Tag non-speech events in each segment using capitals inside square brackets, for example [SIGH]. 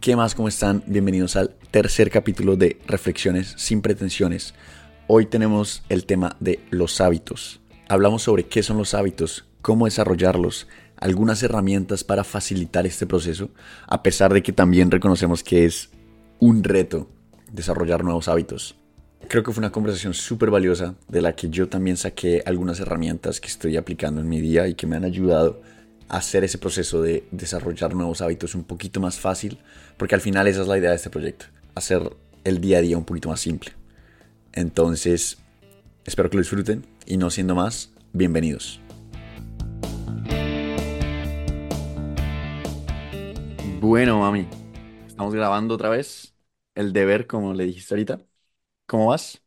¿Qué más? ¿Cómo están? Bienvenidos al tercer capítulo de Reflexiones sin pretensiones. Hoy tenemos el tema de los hábitos. Hablamos sobre qué son los hábitos, cómo desarrollarlos, algunas herramientas para facilitar este proceso, a pesar de que también reconocemos que es un reto desarrollar nuevos hábitos. Creo que fue una conversación súper valiosa de la que yo también saqué algunas herramientas que estoy aplicando en mi día y que me han ayudado hacer ese proceso de desarrollar nuevos hábitos un poquito más fácil, porque al final esa es la idea de este proyecto, hacer el día a día un poquito más simple. Entonces, espero que lo disfruten y no siendo más, bienvenidos. Bueno, mami, estamos grabando otra vez el deber, como le dijiste ahorita. ¿Cómo vas?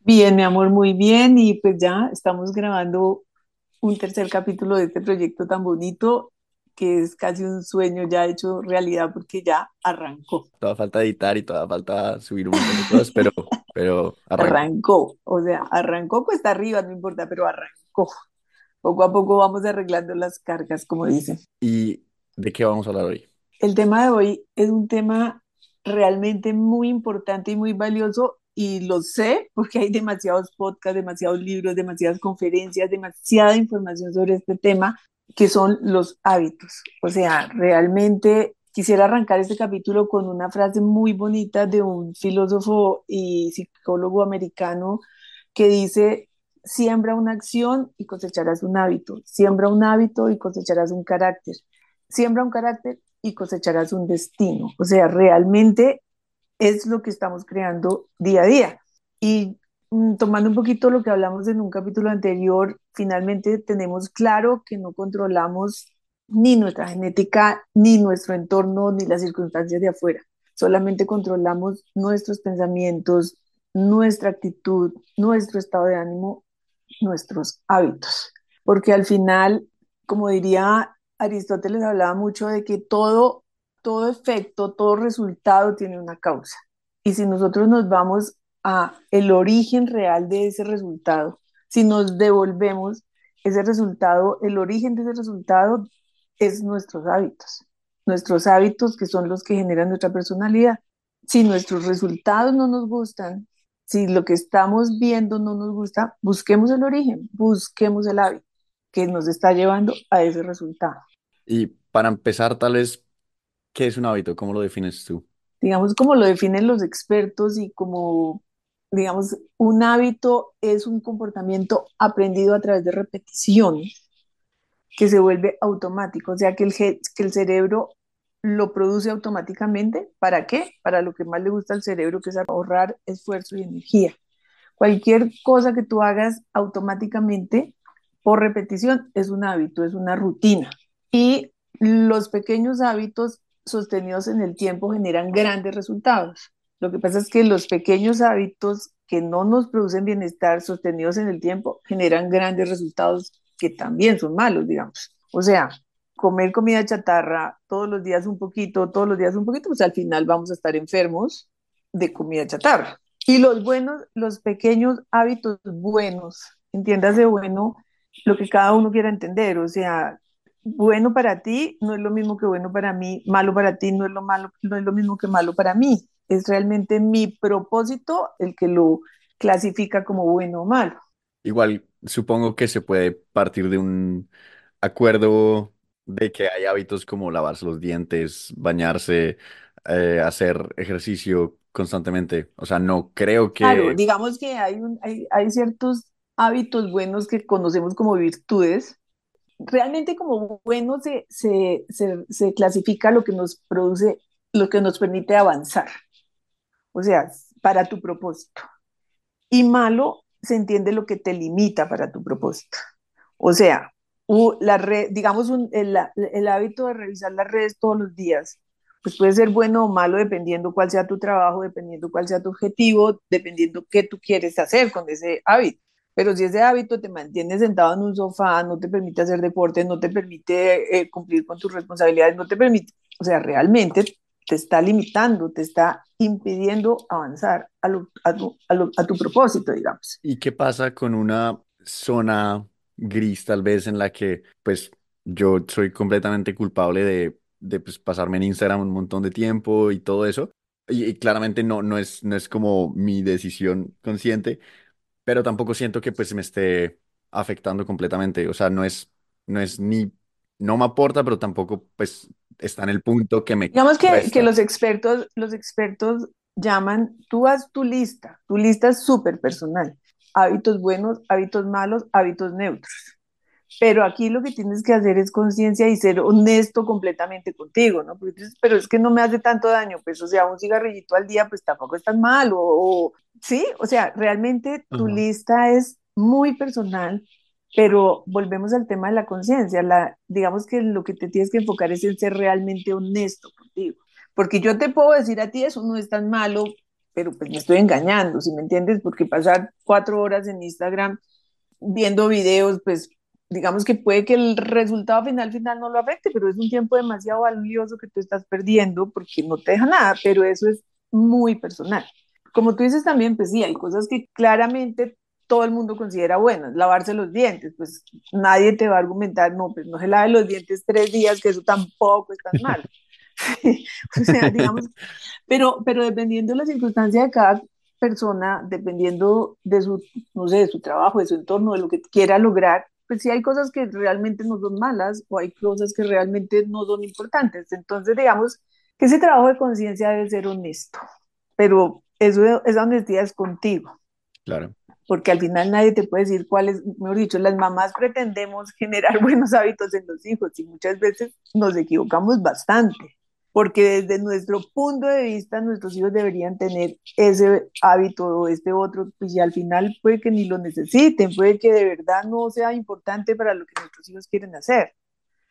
Bien, mi amor, muy bien. Y pues ya estamos grabando un tercer capítulo de este proyecto tan bonito que es casi un sueño ya hecho realidad porque ya arrancó. Toda falta editar y toda falta subir un montón de cosas, pero, pero arrancó. Arrancó, o sea, arrancó cuesta arriba, no importa, pero arrancó. Poco a poco vamos arreglando las cargas, como dicen. ¿Y de qué vamos a hablar hoy? El tema de hoy es un tema realmente muy importante y muy valioso y lo sé porque hay demasiados podcasts, demasiados libros, demasiadas conferencias, demasiada información sobre este tema que son los hábitos. O sea, realmente quisiera arrancar este capítulo con una frase muy bonita de un filósofo y psicólogo americano que dice, siembra una acción y cosecharás un hábito, siembra un hábito y cosecharás un carácter, siembra un carácter y cosecharás un destino. O sea, realmente es lo que estamos creando día a día. Y mm, tomando un poquito lo que hablamos en un capítulo anterior, finalmente tenemos claro que no controlamos ni nuestra genética, ni nuestro entorno, ni las circunstancias de afuera. Solamente controlamos nuestros pensamientos, nuestra actitud, nuestro estado de ánimo, nuestros hábitos. Porque al final, como diría Aristóteles, hablaba mucho de que todo, todo efecto, todo resultado tiene una causa. Y si nosotros nos vamos a el origen real de ese resultado, si nos devolvemos ese resultado, el origen de ese resultado es nuestros hábitos, nuestros hábitos que son los que generan nuestra personalidad. Si nuestros resultados no nos gustan, si lo que estamos viendo no nos gusta, busquemos el origen, busquemos el hábito que nos está llevando a ese resultado. Y para empezar, tal vez, ¿qué es un hábito? ¿Cómo lo defines tú? Digamos como lo definen los expertos y como digamos, un hábito es un comportamiento aprendido a través de repetición que se vuelve automático, o sea, que el, que el cerebro lo produce automáticamente. ¿Para qué? Para lo que más le gusta al cerebro, que es ahorrar esfuerzo y energía. Cualquier cosa que tú hagas automáticamente por repetición es un hábito, es una rutina. Y los pequeños hábitos sostenidos en el tiempo generan grandes resultados. Lo que pasa es que los pequeños hábitos que no nos producen bienestar sostenidos en el tiempo generan grandes resultados que también son malos, digamos. O sea, comer comida chatarra todos los días un poquito, todos los días un poquito, pues al final vamos a estar enfermos de comida chatarra. Y los buenos, los pequeños hábitos buenos, entiéndase bueno, lo que cada uno quiera entender, o sea, bueno para ti no es lo mismo que bueno para mí, malo para ti no es lo malo, no es lo mismo que malo para mí es realmente mi propósito el que lo clasifica como bueno o malo. Igual, supongo que se puede partir de un acuerdo de que hay hábitos como lavarse los dientes, bañarse, eh, hacer ejercicio constantemente. O sea, no creo Claro, que... digamos que hay, un, hay, hay ciertos hábitos buenos que conocemos como virtudes. Realmente como bueno se, se, se, se clasifica lo que nos produce, lo que nos permite avanzar o sea, para tu propósito. Y malo se entiende lo que te limita para tu propósito. O sea, la red, digamos, el, el, hábito de revisar las redes todos los días, pues puede ser bueno o malo dependiendo cuál sea tu trabajo, dependiendo cuál sea tu objetivo, dependiendo qué tú quieres hacer con ese hábito. Pero si ese hábito te mantiene sentado en un sofá, no te permite hacer deporte, no te permite eh, cumplir con tus responsabilidades, no te permite, o sea, realmente te está limitando, te está impidiendo avanzar a, a, tu, a, tu, propósito, digamos. ¿Y qué pasa con una zona gris tal vez en la que pues yo soy completamente culpable de de pues, pasarme en Instagram un montón de tiempo y todo eso. Y, claramente no, no es, no es como mi decisión consciente, pero tampoco siento que pues me esté afectando completamente. O sea, no es, no es ni, no me aporta, pero tampoco pues está en el punto que me Digamos que, que los expertos, los expertos llaman, tú haz tu lista, tu lista es súper personal, hábitos buenos, hábitos malos, hábitos neutros. Pero aquí lo que tienes que hacer es conciencia y ser honesto completamente contigo, ¿no? Porque dices, pero es que no me hace tanto daño, pues, o sea, un cigarrillito al día, pues tampoco es tan malo, o, sí, o sea, realmente tu lista es muy personal, pero volvemos al tema de la conciencia, la, digamos que lo que te tienes que enfocar es en ser realmente honesto contigo, porque yo te puedo decir a ti, eso no es tan malo, pero pues me estoy engañando, si me entiendes? Porque pasar cuatro horas en Instagram viendo videos, pues digamos que puede que el resultado final final no lo afecte, pero es un tiempo demasiado valioso que tú estás perdiendo porque no te deja nada, pero eso es muy personal. Como tú dices también, pues sí, hay cosas que claramente todo el mundo considera buenas, lavarse los dientes, pues nadie te va a argumentar, no, pues no se lave los dientes tres días, que eso tampoco es tan malo. [LAUGHS] [LAUGHS] o sea, digamos, pero, pero dependiendo de la circunstancia de cada persona, dependiendo de su, no sé, de su trabajo, de su entorno, de lo que quiera lograr, pues sí hay cosas que realmente no son malas o hay cosas que realmente no son importantes. Entonces, digamos que ese trabajo de conciencia debe ser honesto, pero eso, esa honestidad es contigo. Claro. Porque al final nadie te puede decir cuál es, mejor dicho, las mamás pretendemos generar [LAUGHS] buenos hábitos en los hijos y muchas veces nos equivocamos bastante porque desde nuestro punto de vista nuestros hijos deberían tener ese hábito o este otro, pues y al final puede que ni lo necesiten, puede que de verdad no sea importante para lo que nuestros hijos quieren hacer.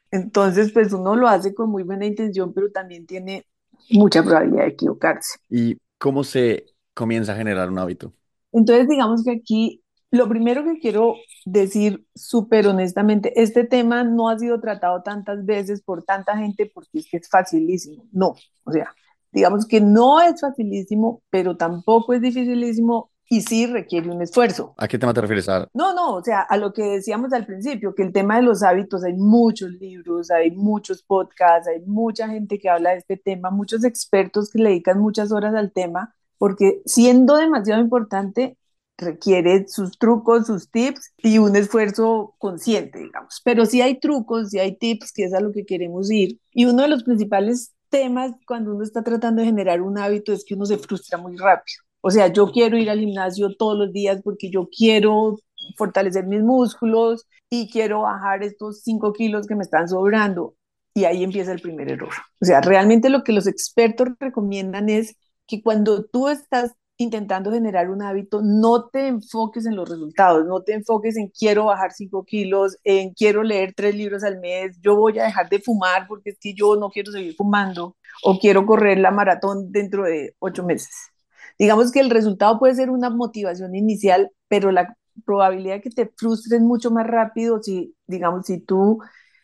Entonces, pues uno lo hace con muy buena intención, pero también tiene mucha probabilidad de equivocarse. ¿Y cómo se comienza a generar un hábito? Entonces, digamos que aquí lo primero que quiero decir súper honestamente, este tema no ha sido tratado tantas veces por tanta gente porque es que es facilísimo. No, o sea, digamos que no es facilísimo, pero tampoco es dificilísimo y sí requiere un esfuerzo. ¿A qué tema te refieres? A... No, no, o sea, a lo que decíamos al principio, que el tema de los hábitos, hay muchos libros, hay muchos podcasts, hay mucha gente que habla de este tema, muchos expertos que le dedican muchas horas al tema, porque siendo demasiado importante, requiere sus trucos, sus tips y un esfuerzo consciente, digamos. Pero sí hay trucos, sí hay tips, que es a lo que queremos ir. Y uno de los principales temas cuando uno está tratando de generar un hábito es que uno se frustra muy rápido. O sea, yo quiero ir al gimnasio todos los días porque yo quiero fortalecer mis músculos y quiero bajar estos 5 kilos que me están sobrando. Y ahí empieza el primer error. O sea, realmente lo que los expertos recomiendan es que cuando tú estás intentando generar un hábito, no te enfoques en los resultados, no te enfoques en quiero bajar 5 kilos, en quiero leer tres libros al mes, yo voy a dejar de fumar porque es que yo no quiero seguir fumando o quiero correr la maratón dentro de ocho meses. Digamos que el resultado puede ser una motivación inicial, pero la probabilidad de que te frustres mucho más rápido si, digamos, si tú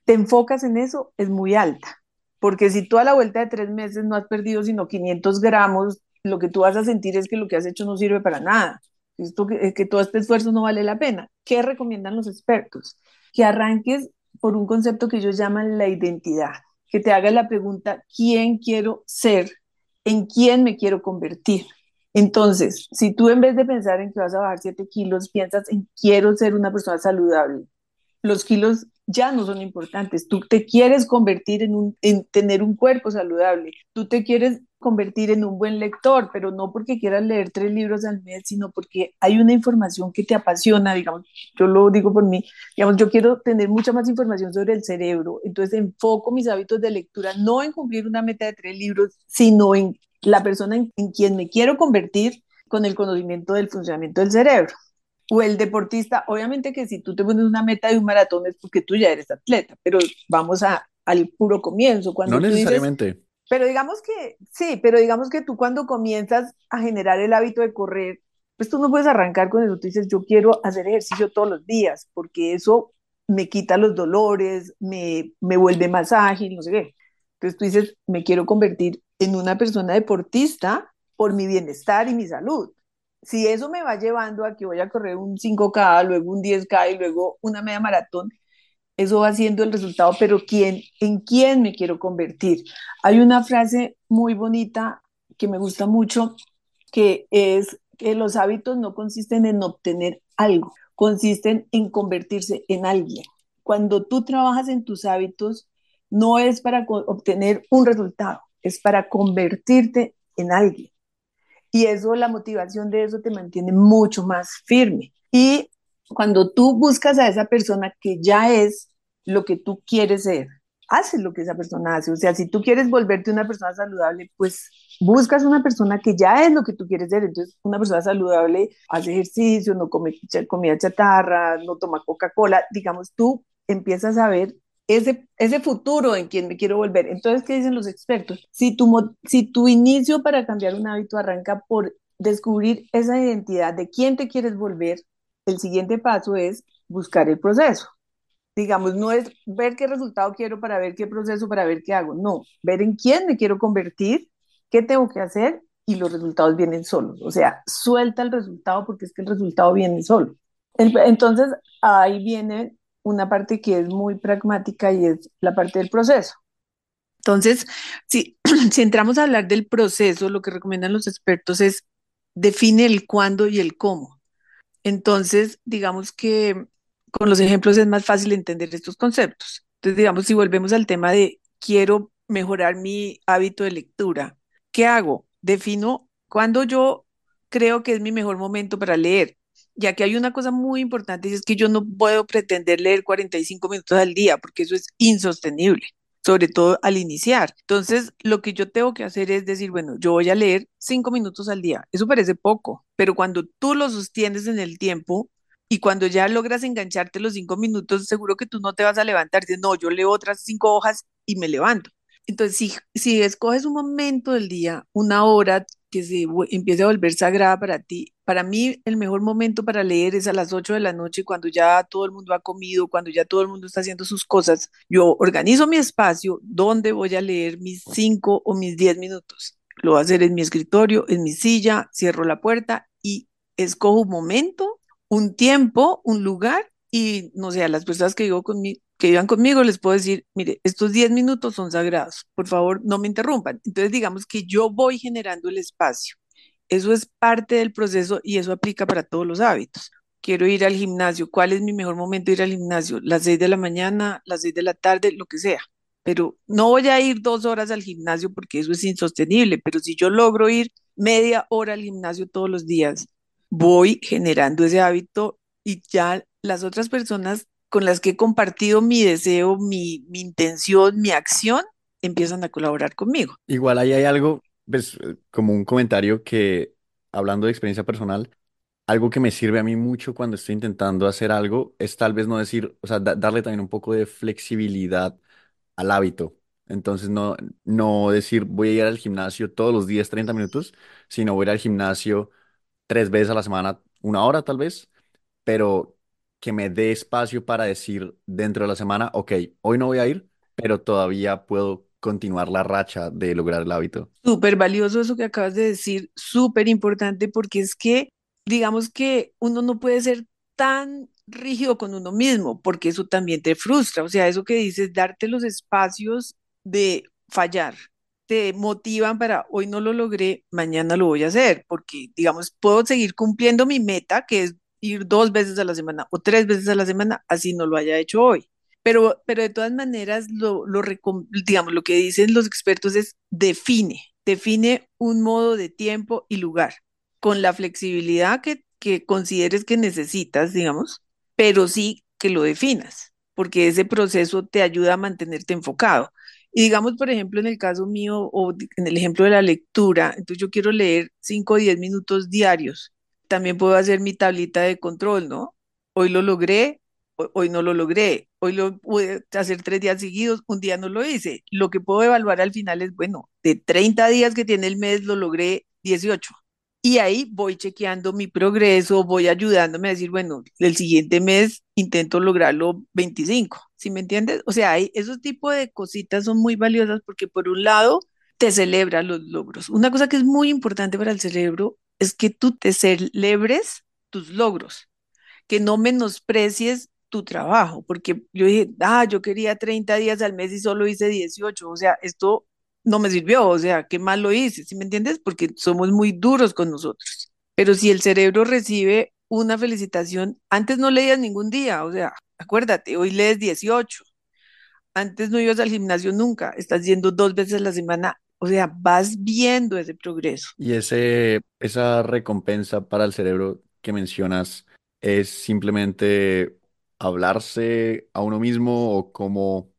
te enfocas en eso es muy alta. Porque si tú a la vuelta de tres meses no has perdido sino 500 gramos lo que tú vas a sentir es que lo que has hecho no sirve para nada, Esto, que, todo este esfuerzo no vale la pena. ¿Qué recomiendan los expertos? Que arranques por un concepto que ellos llaman la identidad, que te hagas la pregunta, ¿quién quiero ser? ¿En quién me quiero convertir? Entonces, si tú en vez de pensar en que vas a bajar 7 kilos, piensas en quiero ser una persona saludable, los kilos ya no son importantes. Tú te quieres convertir en, un, en tener un cuerpo saludable. Tú te quieres convertir en un buen lector, pero no porque quieras leer tres libros al mes, sino porque hay una información que te apasiona, digamos, yo lo digo por mí, digamos, yo quiero tener mucha más información sobre el cerebro, entonces enfoco mis hábitos de lectura no en cumplir una meta de tres libros, sino en la persona en, en quien me quiero convertir con el conocimiento del funcionamiento del cerebro. O el deportista, obviamente que si tú te pones una meta de un maratón es porque tú ya eres atleta, pero vamos a, al puro comienzo. Cuando no necesariamente. Pero digamos que, sí, pero digamos que tú cuando comienzas a generar el hábito de correr, pues tú no puedes arrancar con eso. Tú dices, yo quiero hacer ejercicio todos los días, porque eso me quita los dolores, me, me vuelve más ágil, no sé qué. Entonces tú dices, me quiero convertir en una persona deportista por mi bienestar y mi salud. Si eso me va llevando a que voy a correr un 5K, luego un 10K y luego una media maratón, eso va siendo el resultado, pero ¿quién, ¿en quién me quiero convertir? Hay una frase muy bonita que me gusta mucho, que es que los hábitos no consisten en obtener algo, consisten en convertirse en alguien. Cuando tú trabajas en tus hábitos, no es para obtener un resultado, es para convertirte en alguien. Y eso, la motivación de eso te mantiene mucho más firme. Y cuando tú buscas a esa persona que ya es lo que tú quieres ser, haces lo que esa persona hace. O sea, si tú quieres volverte una persona saludable, pues buscas una persona que ya es lo que tú quieres ser. Entonces, una persona saludable hace ejercicio, no come comida chatarra, no toma Coca-Cola. Digamos, tú empiezas a ver ese, ese futuro en quien me quiero volver. Entonces, ¿qué dicen los expertos? Si tu, si tu inicio para cambiar un hábito arranca por descubrir esa identidad de quién te quieres volver, el siguiente paso es buscar el proceso. Digamos, no es ver qué resultado quiero para ver qué proceso, para ver qué hago. No, ver en quién me quiero convertir, qué tengo que hacer y los resultados vienen solos. O sea, suelta el resultado porque es que el resultado viene solo. Entonces, ahí viene una parte que es muy pragmática y es la parte del proceso. Entonces, [CLEARS THROAT] si, entramos a hablar del proceso, lo que recomiendan los expertos es define el cuándo y el cómo. Entonces, digamos que con los ejemplos es más fácil entender estos conceptos. Entonces, digamos, si volvemos al tema de quiero mejorar mi hábito de lectura, ¿qué hago? Defino cuándo yo creo que es mi mejor momento para leer, ya que hay una cosa muy importante y es que yo no puedo pretender leer 45 minutos al día porque eso es insostenible sobre todo al iniciar. Entonces, lo que yo tengo que hacer es decir, bueno, yo voy a leer cinco minutos al día. Eso parece poco, pero cuando tú lo sostienes en el tiempo y cuando ya logras engancharte los cinco minutos, seguro que tú no te vas a levantar no, yo leo otras cinco hojas y me levanto. Entonces, si, si escoges un momento del día, una hora que se empiece a volver sagrada para ti, para mí el mejor momento para leer es a las 8 de la noche, cuando ya todo el mundo ha comido, cuando ya todo el mundo está haciendo sus cosas. Yo organizo mi espacio donde voy a leer mis 5 o mis 10 minutos. Lo voy a hacer en mi escritorio, en mi silla, cierro la puerta y escojo un momento, un tiempo, un lugar y no sé, a las personas que vivo conmigo, que vivan conmigo, les puedo decir, mire, estos 10 minutos son sagrados, por favor, no me interrumpan. Entonces, digamos que yo voy generando el espacio. Eso es parte del proceso y eso aplica para todos los hábitos. Quiero ir al gimnasio. ¿Cuál es mi mejor momento de ir al gimnasio? Las 6 de la mañana, las 6 de la tarde, lo que sea. Pero no voy a ir dos horas al gimnasio porque eso es insostenible. Pero si yo logro ir media hora al gimnasio todos los días, voy generando ese hábito y ya las otras personas con las que he compartido mi deseo, mi, intención, mi acción, empiezan a colaborar conmigo. Igual ahí hay algo, pues, como un comentario que, hablando de experiencia personal, algo que me sirve a mí mucho cuando estoy intentando hacer algo es tal vez no decir, o sea, darle también un poco de flexibilidad al hábito. Entonces, no, no decir voy a ir al gimnasio todos los días 30 minutos, sino voy a ir al gimnasio tres veces a la semana, una hora tal vez, pero que me dé espacio para decir dentro de la semana, ok, hoy no voy a ir, pero todavía puedo continuar la racha de lograr el hábito. Súper valioso eso que acabas de decir, súper importante porque es que, digamos que uno no puede ser tan rígido con uno mismo, porque eso también te frustra. O sea, eso que dices, darte los espacios de fallar, te motivan para hoy no lo logré, mañana lo voy a hacer, porque, digamos, puedo seguir cumpliendo mi meta, que es ir dos veces a la semana o tres veces a la semana, así no lo haya hecho hoy. Pero, pero de todas maneras, lo, lo, digamos, lo que dicen los expertos es define, define un modo de tiempo y lugar, con la flexibilidad que, que consideres que necesitas, digamos, pero sí que lo definas, porque ese proceso te ayuda a mantenerte enfocado. Y digamos, por ejemplo, en el caso mío o en el ejemplo de la lectura, entonces yo quiero leer 5 o 10 minutos diarios también puedo hacer mi tablita de control, ¿no? Hoy lo logré, hoy no lo logré, hoy lo pude hacer tres días seguidos, un día no lo hice. Lo que puedo evaluar al final es, bueno, de 30 días que tiene el mes, lo logré 18. Y ahí voy chequeando mi progreso, voy ayudándome a decir, bueno, el siguiente mes intento lograrlo 25, ¿sí me entiendes? O sea, hay, esos tipos de cositas son muy valiosas porque por un lado te celebra los logros. Una cosa que es muy importante para el cerebro es que tú te celebres tus logros, que no menosprecies tu trabajo, porque yo dije, ah, yo quería 30 días al mes y solo hice 18, o sea, esto no me sirvió, o sea, qué mal lo hice, ¿sí me entiendes? Porque somos muy duros con nosotros. Pero si el cerebro recibe una felicitación, antes no leías ningún día, o sea, acuérdate, hoy lees 18, antes no ibas al gimnasio nunca, estás yendo dos veces la semana, o sea, vas viendo ese progreso. Y ese, esa recompensa para el cerebro que mencionas es simplemente hablarse a uno mismo o cómo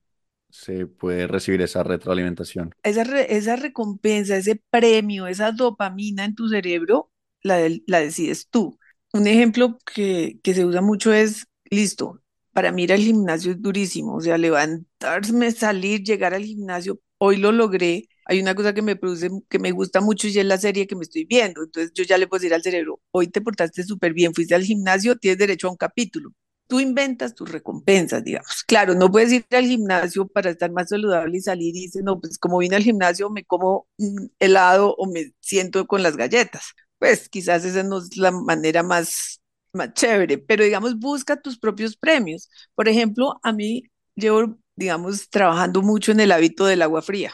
se puede recibir esa retroalimentación. Esa, esa recompensa, ese premio, esa dopamina en tu cerebro, la, la decides tú. Un ejemplo que, que se usa mucho es, listo, para mí ir al gimnasio es durísimo, o sea, levantarme, salir, llegar al gimnasio, hoy lo logré. Hay una cosa que me produce, que me gusta mucho y es la serie que me estoy viendo. Entonces yo ya le puedo decir al cerebro, hoy te portaste súper bien, fuiste al gimnasio, tienes derecho a un capítulo. Tú inventas tus recompensas, digamos. Claro, no puedes ir al gimnasio para estar más saludable y salir y dices, no, pues como vine al gimnasio me como un helado o me siento con las galletas. Pues quizás esa no es la manera más más chévere, pero digamos, busca tus propios premios. Por ejemplo, a mí llevo, digamos, trabajando mucho en el hábito del agua fría.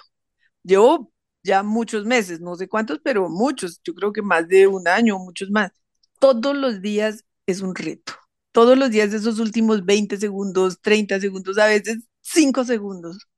Llevo ya muchos meses, no sé cuántos, pero muchos, yo creo que más de un año, muchos más. Todos los días es un reto. Todos los días esos últimos 20 segundos, 30 segundos, a veces 5 segundos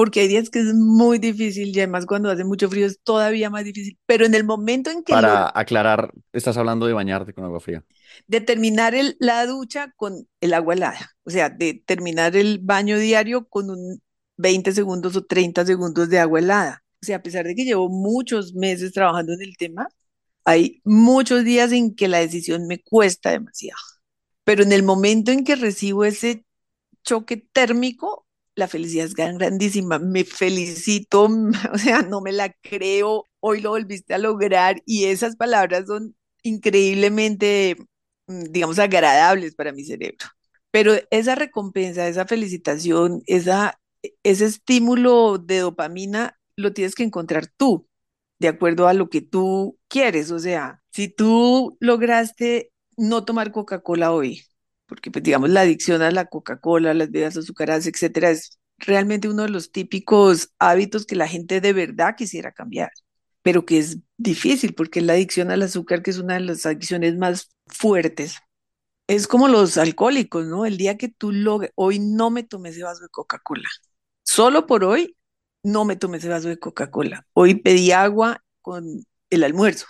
porque hay días que es muy difícil y además cuando hace mucho frío es todavía más difícil, pero en el momento en que... Para aclarar, estás hablando de bañarte con agua fría. De terminar el, la ducha con el agua helada, o sea, de terminar el baño diario con un 20 segundos o 30 segundos de agua helada. O sea, a pesar de que llevo muchos meses trabajando en el tema, hay muchos días en que la decisión me cuesta demasiado. Pero en el momento en que recibo ese choque térmico, la felicidad es grandísima, me felicito, [LAUGHS] o sea, no me la creo, hoy lo volviste a lograr y esas palabras son increíblemente, mm, digamos, agradables para mi cerebro. Pero esa recompensa, esa felicitación, esa, ese estímulo de dopamina lo tienes que encontrar tú, de acuerdo a lo que tú quieres. O sea, si tú lograste no tomar Coca-Cola hoy, porque pues digamos la adicción a la Coca-Cola, las bebidas azucaradas, etcétera, es realmente uno de los típicos hábitos que la gente de verdad quisiera cambiar, pero que es difícil porque la adicción al azúcar, que es una de las adicciones más fuertes. Es como los alcohólicos, ¿no? El día que tú lo, hoy no me tomé ese vaso de Coca-Cola, solo por hoy no me tomé ese vaso de Coca-Cola. Hoy pedí agua con el almuerzo.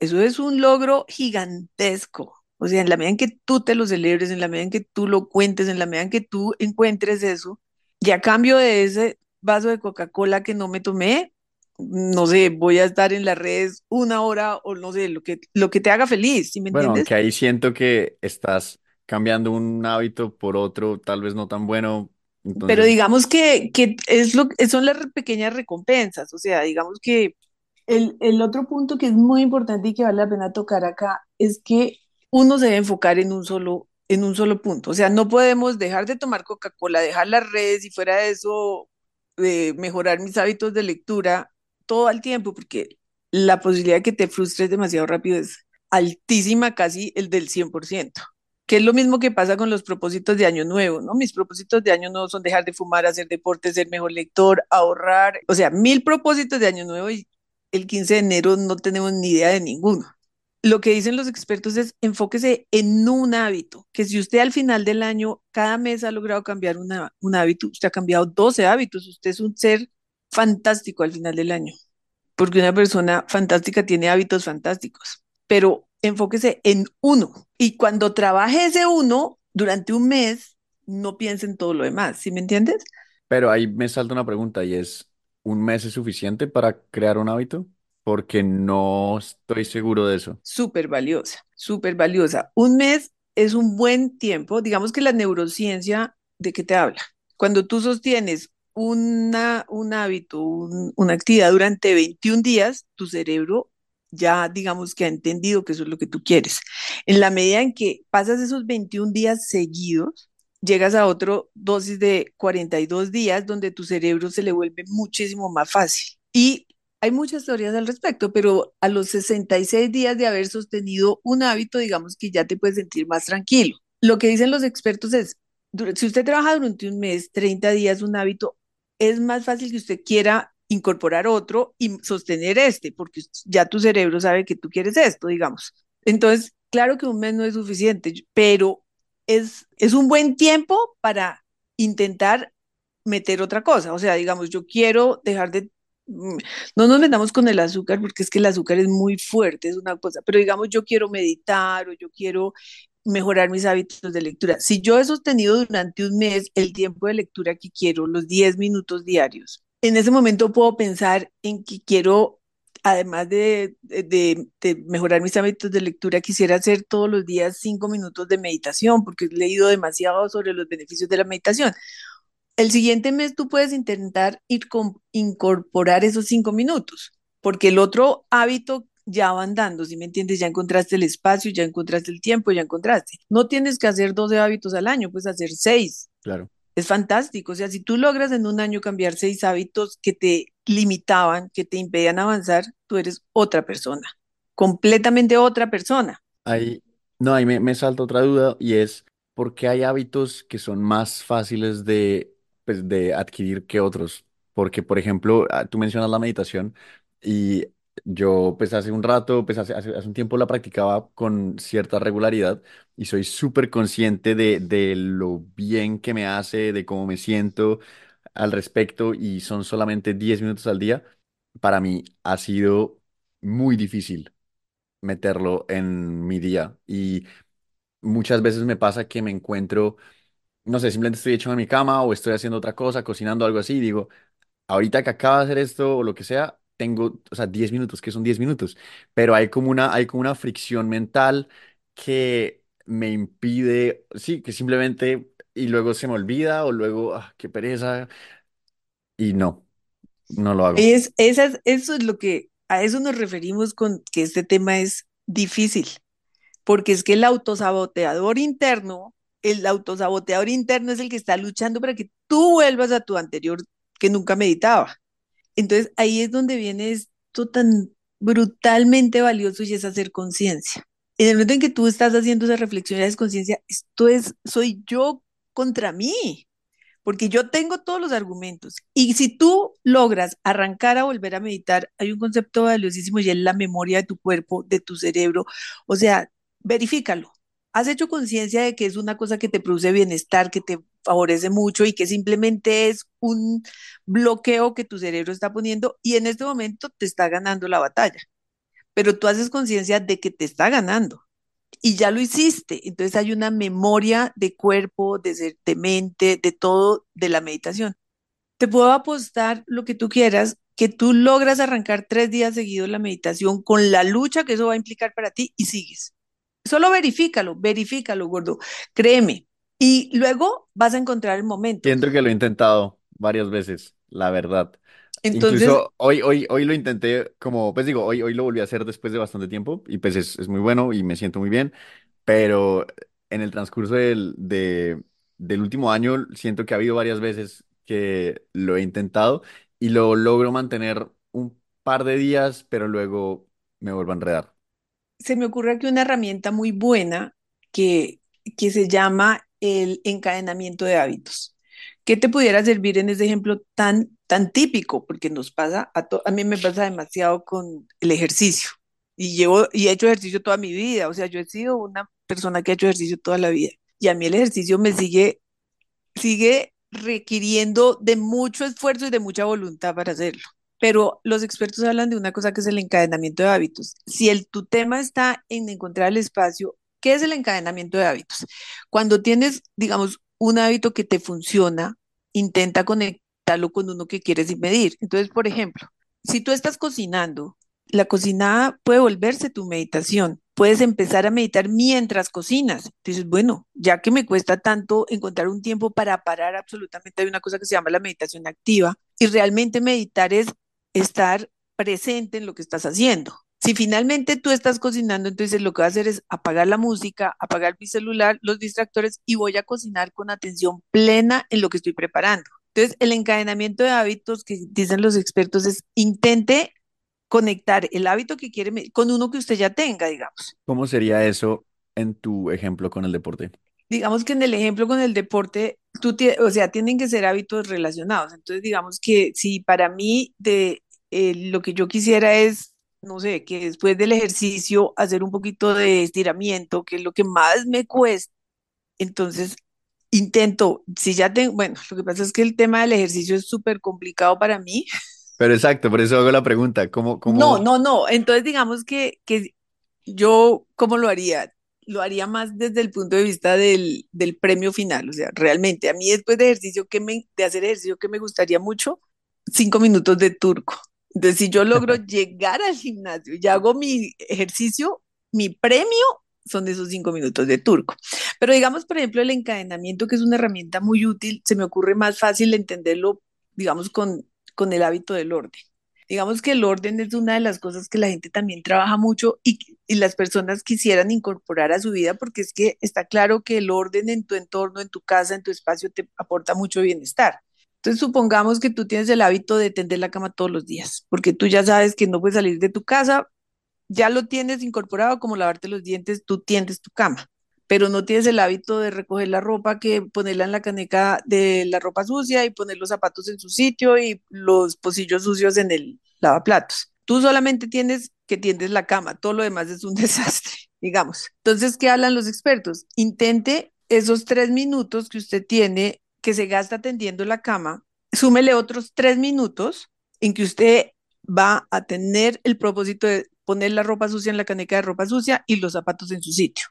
Eso es un logro gigantesco. O sea, en la medida en que tú te lo celebres, en la medida en que tú lo cuentes, en la medida en que tú encuentres eso, y a cambio de ese vaso de Coca-Cola que no me tomé, no sé, voy a estar en las redes una hora o no sé, lo que, lo que te haga feliz, ¿sí me Bueno, entiendes? aunque ahí siento que estás cambiando un hábito por otro, tal vez no tan bueno, Pero entonces, digamos que, que es lo, son las pequeñas recompensas, o sea, digamos que el, el otro punto que es muy importante y que vale la pena tocar acá es que uno se debe enfocar en un solo, en un solo punto. O sea, no podemos dejar de tomar Coca-Cola, dejar las redes y fuera de eso, eh, mejorar mis hábitos de lectura todo el tiempo, porque la posibilidad de que te frustres demasiado rápido es altísima, casi el del 100%, que es lo mismo que pasa con los propósitos de año nuevo, ¿no? Mis propósitos de año nuevo son dejar de fumar, hacer deporte, ser mejor lector, ahorrar, o sea, mil propósitos de año nuevo y el 15 de enero no tenemos ni idea de ninguno lo que dicen los expertos es enfóquese en un hábito, que si usted al final del año, cada mes ha logrado cambiar una, un hábito, usted ha cambiado 12 hábitos, usted es un ser fantástico al final del año, porque una persona fantástica tiene hábitos fantásticos, pero enfóquese en uno y cuando trabaje ese uno durante un mes, no piense en todo lo demás, ¿sí me entiendes? pero ahí me salta una pregunta y es, ¿un mes es suficiente para crear un hábito? Porque no estoy seguro de eso. súper valiosa, súper valiosa. Un mes es un buen tiempo, digamos que la neurociencia, ¿de qué te habla? Cuando tú sostienes una, un hábito, un- una actividad durante 21 días, tu cerebro ya digamos que ha entendido que eso es lo que tú quieres. En la medida en que pasas esos 21 días seguidos, llegas a otro dosis de 42 días donde tu cerebro se le vuelve muchísimo más fácil. Y hay muchas teorías al respecto, pero a los 66 días de haber sostenido un hábito, digamos que ya te puedes sentir más tranquilo. lo que dicen los expertos es, si usted trabaja durante un mes, 30 días, un hábito, es más fácil que usted quiera incorporar otro y sostener este, porque ya tu cerebro sabe que tú quieres esto, digamos. Entonces, claro que un mes no es suficiente, pero es, es un buen tiempo para intentar meter otra cosa. O sea, digamos, yo quiero dejar de... Mm, no nos metamos con el azúcar porque es que el azúcar es muy fuerte, es una cosa, pero digamos, yo quiero meditar o yo quiero mejorar mis hábitos de lectura. Si yo he sostenido durante un mes el tiempo de lectura que quiero, los 10 minutos diarios, en ese momento puedo pensar en que quiero, además de, mejorar mis hábitos de lectura, quisiera hacer todos los días 5 minutos de meditación, porque he leído demasiado sobre los beneficios de la meditación. El siguiente mes tú puedes intentar ir con, incorporar esos 5 minutos, porque el otro hábito ya va andando, si me entiendes, ya encontraste el espacio, ya encontraste el tiempo, ya encontraste. No tienes que hacer 12 hábitos al año, puedes hacer 6. Claro. Es fantástico, o sea, si tú logras en un año cambiar seis hábitos que te limitaban, que te impedían avanzar, tú eres otra persona, completamente otra persona. Ahí, no, ahí me, me salta otra duda y es, ¿por qué hay hábitos que son más fáciles de, pues, de adquirir que otros? Porque, por ejemplo, ah, tú mencionas la meditación y yo, pues hace un rato, pues hace, hace, hace un tiempo la practicaba con cierta regularidad y soy súper consciente de, de lo bien que me hace, de cómo me siento al respecto y son solamente 10 minutos al día. Para mí ha sido muy difícil meterlo en mi día y muchas veces me pasa que me encuentro, no sé, simplemente estoy hecho en mi cama o estoy haciendo otra cosa, cocinando algo así digo, ahorita que acaba de hacer esto o lo que sea, tengo, o sea, 10 minutos, que son 10 minutos, pero hay como una, hay como una fricción mental que me impide, sí, que simplemente, y luego se me olvida, o luego, ah, qué pereza, y no, no lo hago. Es, eso es lo que, a eso nos referimos con que este tema es difícil, porque es que el autosaboteador interno, el autosaboteador interno es el que está luchando para que tú vuelvas a tu anterior que nunca meditaba. Entonces ahí es donde viene esto tan brutalmente valioso y es hacer conciencia. En el momento en que tú estás haciendo esa reflexión y haces conciencia, esto es, soy yo contra mí, porque yo tengo todos los argumentos. Y si tú logras arrancar a volver a meditar, hay un concepto valiosísimo y es la memoria de tu cuerpo, de tu cerebro. O sea, verifícalo. Has hecho conciencia de que es una cosa que te produce bienestar, que te favorece mucho y que simplemente es un bloqueo que tu cerebro está poniendo y en este momento te está ganando la batalla. Pero tú haces conciencia de que te está ganando y ya lo hiciste. Entonces hay una memoria de cuerpo, de, mente, de todo, de la meditación. Te puedo apostar lo que tú quieras, que tú logras arrancar tres días seguidos la meditación con la lucha que eso va a implicar para ti y sigues. Solo verifícalo, verifícalo, gordo. Créeme, y luego vas a encontrar el momento. Siento que lo he intentado varias veces, la verdad. Entonces, Incluso hoy, hoy, hoy lo intenté como, pues digo, hoy, hoy lo volví a hacer después de bastante tiempo y pues es, es muy bueno y me siento muy bien, pero en el transcurso del, de, del último año siento que ha habido varias veces que lo he intentado y lo logro mantener un par de días, pero luego me vuelvo a enredar. Se me ocurre aquí una herramienta muy buena que, que se llama el encadenamiento de hábitos. ¿Qué te pudiera servir en ese ejemplo tan, tan típico? Porque nos pasa, a, a mí me pasa demasiado con el ejercicio. Y, llevo, y he hecho ejercicio toda mi vida, o sea, yo he sido una persona que ha hecho ejercicio toda la vida. Y a mí el ejercicio me sigue, sigue requiriendo de mucho esfuerzo y de mucha voluntad para hacerlo. Pero los expertos hablan de una cosa que es el encadenamiento de hábitos. Si el, tu tema está en encontrar el espacio ¿Qué es el encadenamiento de hábitos? Cuando tienes, digamos, un hábito que te funciona, intenta conectarlo con uno que quieres medir. Entonces, por ejemplo, si tú estás cocinando, la cocinada puede volverse tu meditación. Puedes empezar a meditar mientras cocinas. Entonces, bueno, ya que me cuesta tanto encontrar un tiempo para parar absolutamente, hay una cosa que se llama la meditación activa y realmente meditar es estar presente en lo que estás haciendo. Si finalmente tú estás cocinando, entonces lo que va a hacer es apagar la música, apagar mi celular, los distractores y voy a cocinar con atención plena en lo que estoy preparando. Entonces, el encadenamiento de hábitos que dicen los expertos es intente conectar el hábito que quiere con uno que usted ya tenga, digamos. ¿Cómo sería eso en tu ejemplo con el deporte? digamos que en el ejemplo con el deporte, tú o sea, tienen que ser hábitos relacionados. Entonces, digamos que si para mí de eh, lo que yo quisiera es, no sé, que después del ejercicio hacer un poquito de estiramiento, que es lo que más me cuesta, entonces intento, si ya tengo, bueno, lo que pasa es que el tema del ejercicio es súper complicado para mí. Pero exacto, por eso hago la pregunta, ¿cómo, cómo... No, no, no, entonces digamos que, que yo, ¿cómo lo haría? Lo haría más desde el punto de vista del, del premio final, o sea, realmente, a mí después de ejercicio, que me, de hacer ejercicio que me gustaría mucho, cinco minutos de turco. Entonces, si yo logro [LAUGHS] llegar al gimnasio y hago mi ejercicio, mi premio son esos cinco minutos de turco. Pero digamos, por ejemplo, el encadenamiento, que es una herramienta muy útil, se me ocurre más fácil entenderlo, digamos, con, con el hábito del orden. Digamos que el orden es una de las cosas que la gente también trabaja mucho y, y, las personas quisieran incorporar a su vida porque es que está claro que el orden en tu entorno, en tu casa, en tu espacio te aporta mucho bienestar. Entonces supongamos que tú tienes el hábito de tender la cama todos los días porque tú ya sabes que no puedes salir de tu casa ya lo tienes incorporado como lavarte los dientes, tú tiendes tu cama, pero no tienes el hábito de recoger la ropa, que ponerla en la caneca de la ropa sucia y poner los zapatos en su sitio y los pocillos sucios en el lavaplatos. Tú solamente tienes que tiendes la cama, todo lo demás es un [LAUGHS] desastre, digamos. Entonces, ¿qué hablan los expertos? Intente esos tres minutos que usted tiene que se gasta tendiendo la cama, súmele otros tres minutos en que usted va a tener el propósito de poner la ropa sucia en la caneca de ropa sucia y los zapatos en su sitio.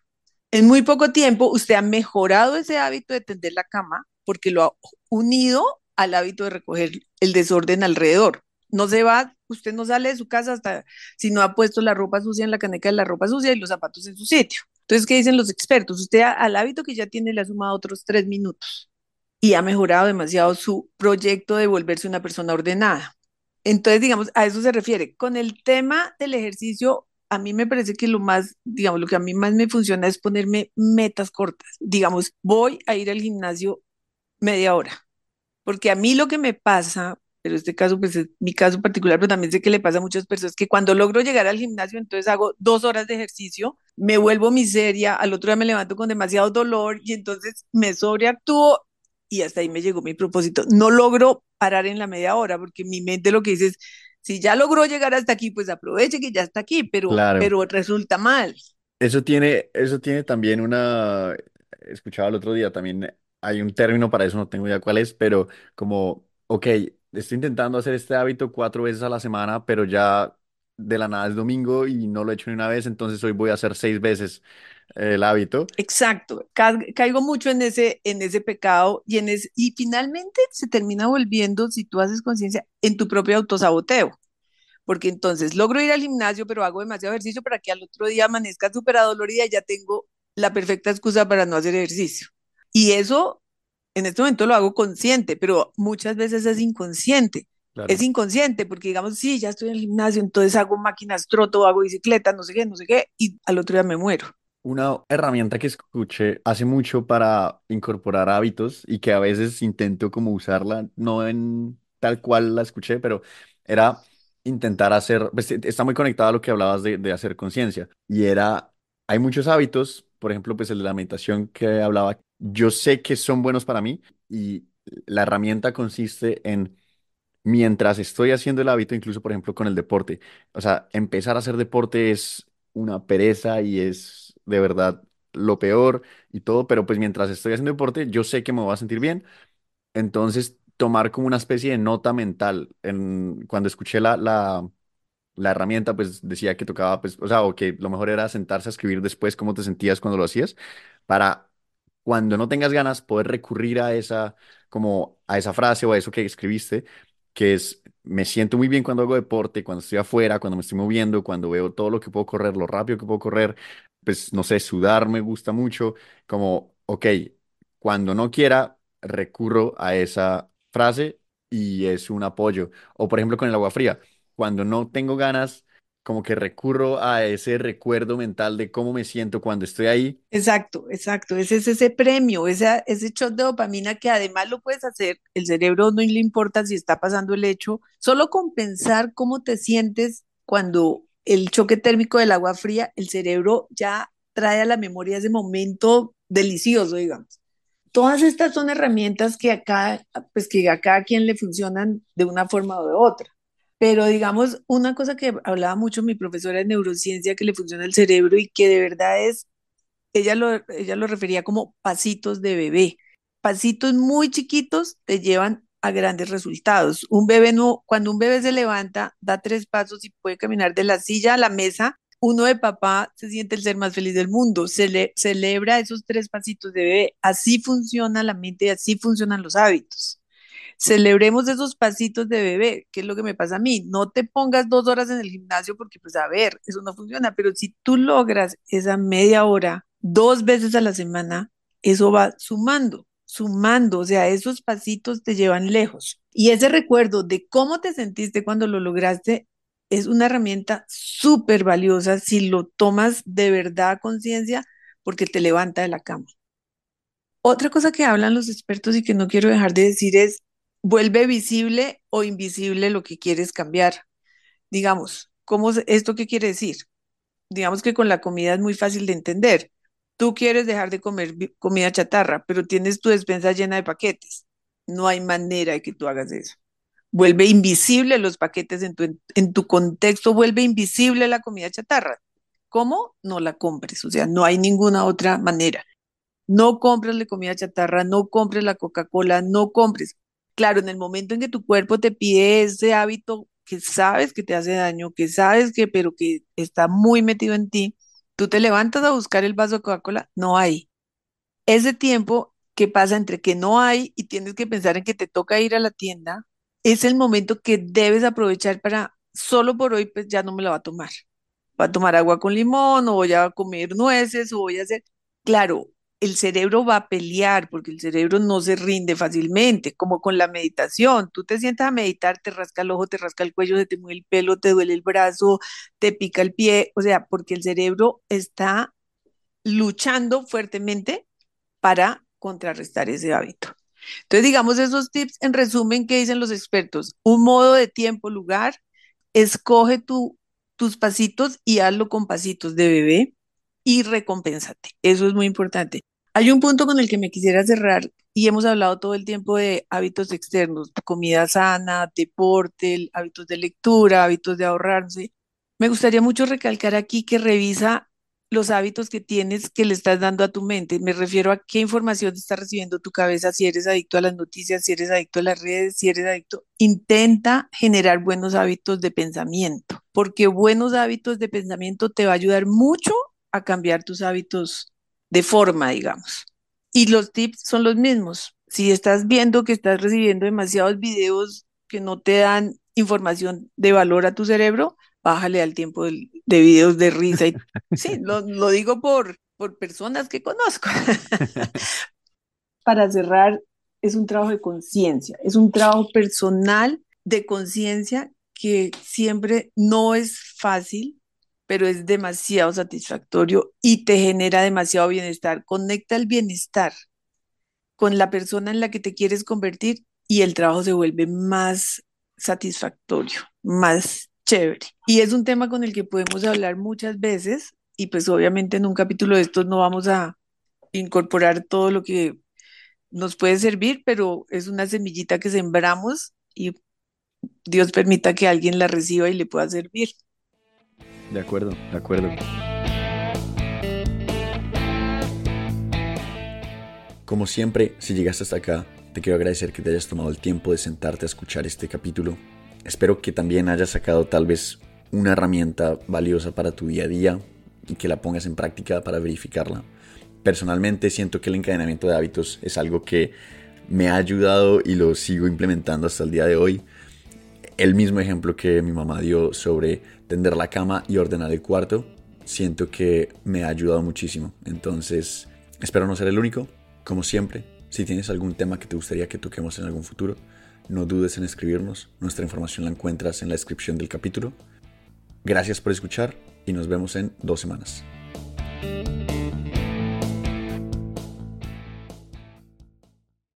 En muy poco tiempo usted ha mejorado ese hábito de tender la cama porque lo ha unido al hábito de recoger el desorden alrededor. No se va, usted no sale de su casa hasta si no ha puesto la ropa sucia en la caneca de la ropa sucia y los zapatos en su sitio. Entonces, ¿qué dicen los expertos? Usted al hábito que ya tiene le ha sumado otros tres minutos y ha mejorado demasiado su proyecto de volverse una persona ordenada. Entonces, digamos, a eso se refiere. Con el tema del ejercicio, a mí me parece que lo más, digamos, lo que a mí más me funciona es ponerme metas cortas. Digamos, voy a ir al gimnasio media hora, porque a mí lo que me pasa, pero este caso, pues es mi caso particular, pero también sé que le pasa a muchas personas, que cuando logro llegar al gimnasio, entonces hago dos horas de ejercicio, me vuelvo miseria, al otro día me levanto con demasiado dolor y entonces me sobreactúo y hasta ahí me llegó mi propósito. No logro parar en la media hora porque mi mente lo que dice es, si ya logró llegar hasta aquí, pues aproveche que ya está aquí, pero, pero resulta mal. Eso tiene, eso tiene también una, escuchaba el otro día, también hay un término para eso, no tengo idea cuál es, pero como, ok, estoy intentando hacer este hábito cuatro veces a la semana, pero ya de la nada es domingo y no lo he hecho ni una vez, entonces hoy voy a hacer seis veces el hábito. Exacto, caigo mucho en ese, en ese pecado y, en y finalmente se termina volviendo, si tú haces conciencia, en tu propio autosaboteo. Porque entonces logro ir al gimnasio, pero hago demasiado ejercicio para que al otro día amanezca súper adolorida y ya tengo la perfecta excusa para no hacer ejercicio. Y eso en este momento lo hago consciente, pero muchas veces es inconsciente. Es inconsciente porque digamos, sí, ya estoy en el gimnasio, entonces hago máquinas, troto, hago bicicleta, no sé qué, no sé qué, y al otro día me muero. Una herramienta que escuché hace mucho para incorporar hábitos y que a veces intento como usarla, no en tal cual la escuché, pero era intentar hacer, pues, e, está muy conectada a lo que hablabas de, de hacer conciencia. Y era, hay muchos hábitos, por ejemplo, pues el de la meditación que hablaba, yo sé que son buenos para mí y la herramienta consiste en mientras estoy haciendo el hábito, incluso por ejemplo con el deporte, o sea, empezar a hacer deporte es una pereza y es de verdad lo peor y todo, pero pues mientras estoy haciendo deporte, yo sé que me voy a sentir bien. Entonces, tomar como una especie de nota mental. En, cuando escuché la, la, la herramienta, pues decía que tocaba, pues, o sea, o que lo mejor era sentarse a escribir después cómo te sentías cuando lo hacías, para cuando no tengas ganas poder recurrir a esa, como a esa frase o a eso que escribiste, que es, me siento muy bien cuando hago deporte, cuando estoy afuera, cuando me estoy moviendo, cuando veo todo lo que puedo correr, lo rápido que puedo correr, pues no sé, sudar me gusta mucho, como, ok, cuando no quiera, recurro a esa frase y es un apoyo. O por ejemplo con el agua fría, cuando no tengo ganas, como que recurro a ese recuerdo mental de cómo me siento cuando estoy ahí. Exacto, exacto. Ese es ese premio, ese, ese shot de dopamina que además lo puedes hacer, el cerebro no le importa si está pasando el hecho, solo con pensar cómo te sientes cuando el choque térmico del agua fría, el cerebro ya trae a la memoria ese momento delicioso, digamos. Todas estas son herramientas que acá, pues que a cada quien le funcionan de una forma o de otra. Pero digamos, una cosa que hablaba mucho mi profesora de neurociencia que le funciona el cerebro y que de verdad es, ella lo, ella lo refería como pasitos de bebé. Pasitos muy chiquitos te llevan a grandes resultados. Un bebé no, cuando un bebé se levanta, da tres pasos y puede caminar de la silla a la mesa, uno de papá se siente el ser más feliz del mundo, se le, celebra esos tres pasitos de bebé. Así funciona la mente y así funcionan los hábitos. Celebremos esos pasitos de bebé, que es lo que me pasa a mí. No te pongas dos horas en el gimnasio porque, pues, a ver, eso no funciona, pero si tú logras esa media hora dos veces a la semana, eso va sumando, sumando, o sea, esos pasitos te llevan lejos. Y ese recuerdo de cómo te sentiste cuando lo lograste es una herramienta súper valiosa si lo tomas de verdad a conciencia porque te levanta de la cama. Otra cosa que hablan los expertos y que no quiero dejar de decir es, vuelve visible o invisible lo que quieres cambiar. Digamos, ¿cómo esto qué quiere decir? Digamos que con la comida es muy fácil de entender. Tú quieres dejar de comer comida chatarra, pero tienes tu despensa llena de paquetes. No hay manera de que tú hagas eso vuelve invisible los paquetes en tu, en tu contexto, vuelve invisible la comida chatarra. ¿Cómo? No la compres, o sea, no hay ninguna otra manera. No compres la comida chatarra, no compres la Coca-Cola, no compres. Claro, en el momento en que tu cuerpo te pide ese hábito que sabes que te hace daño, que sabes que, pero que está muy metido en ti, tú te levantas a buscar el vaso de Coca-Cola, no hay. Ese tiempo que pasa entre que no hay y tienes que pensar en que te toca ir a la tienda es el momento que debes aprovechar para, solo por hoy, pues ya no me la va a tomar. Va a tomar agua con limón o voy a comer nueces o voy a hacer, claro, el cerebro va a pelear porque el cerebro no se rinde fácilmente, como con la meditación. Tú te sientas a meditar, te rasca el ojo, te rasca el cuello, se te mueve el pelo, te duele el brazo, te pica el pie, o sea, porque el cerebro está luchando fuertemente para contrarrestar ese hábito. Entonces, digamos esos tips en resumen que dicen los expertos. Un modo de tiempo, lugar, escoge tu, tus pasitos y hazlo con pasitos de bebé y recompénsate. Eso es muy importante. Hay un punto con el que me quisiera cerrar y hemos hablado todo el tiempo de hábitos externos, comida sana, deporte, hábitos de lectura, hábitos de ahorrarse. Me gustaría mucho recalcar aquí que revisa los hábitos que tienes que le estás dando a tu mente. Me refiero a qué información está recibiendo tu cabeza, si eres adicto a las noticias, si eres adicto a las redes, si eres adicto. Intenta generar buenos hábitos de pensamiento, porque buenos hábitos de pensamiento te va a ayudar mucho a cambiar tus hábitos de forma, digamos. Y los tips son los mismos. Si estás viendo que estás recibiendo demasiados videos que no te dan información de valor a tu cerebro, bájale al tiempo de, videos de risa. Y, [LAUGHS] sí, lo, lo digo por, por personas que conozco. [LAUGHS] Para cerrar, es un trabajo de conciencia, es un trabajo personal de conciencia que siempre no es fácil, pero es demasiado satisfactorio y te genera demasiado bienestar. Conecta el bienestar con la persona en la que te quieres convertir y el trabajo se vuelve más satisfactorio, más chévere. Y es un tema con el que podemos hablar muchas veces y pues obviamente en un capítulo de estos no vamos a incorporar todo lo que nos puede servir, pero es una semillita que sembramos y Dios permita que alguien la reciba y le pueda servir. De acuerdo, de acuerdo. Como siempre, si llegaste hasta acá, te quiero agradecer que te hayas tomado el tiempo de sentarte a escuchar este capítulo Espero que también hayas sacado tal vez una herramienta valiosa para tu día a día y que la pongas en práctica para verificarla. Personalmente siento que el encadenamiento de hábitos es algo que me ha ayudado y lo sigo implementando hasta el día de hoy. El mismo ejemplo que mi mamá dio sobre tender la cama y ordenar el cuarto, siento que me ha ayudado muchísimo. Entonces, espero no ser el único. Como siempre, si tienes algún tema que te gustaría que toquemos en algún futuro, no dudes en escribirnos. Nuestra información la encuentras en la descripción del capítulo. Gracias por escuchar y nos vemos en dos semanas.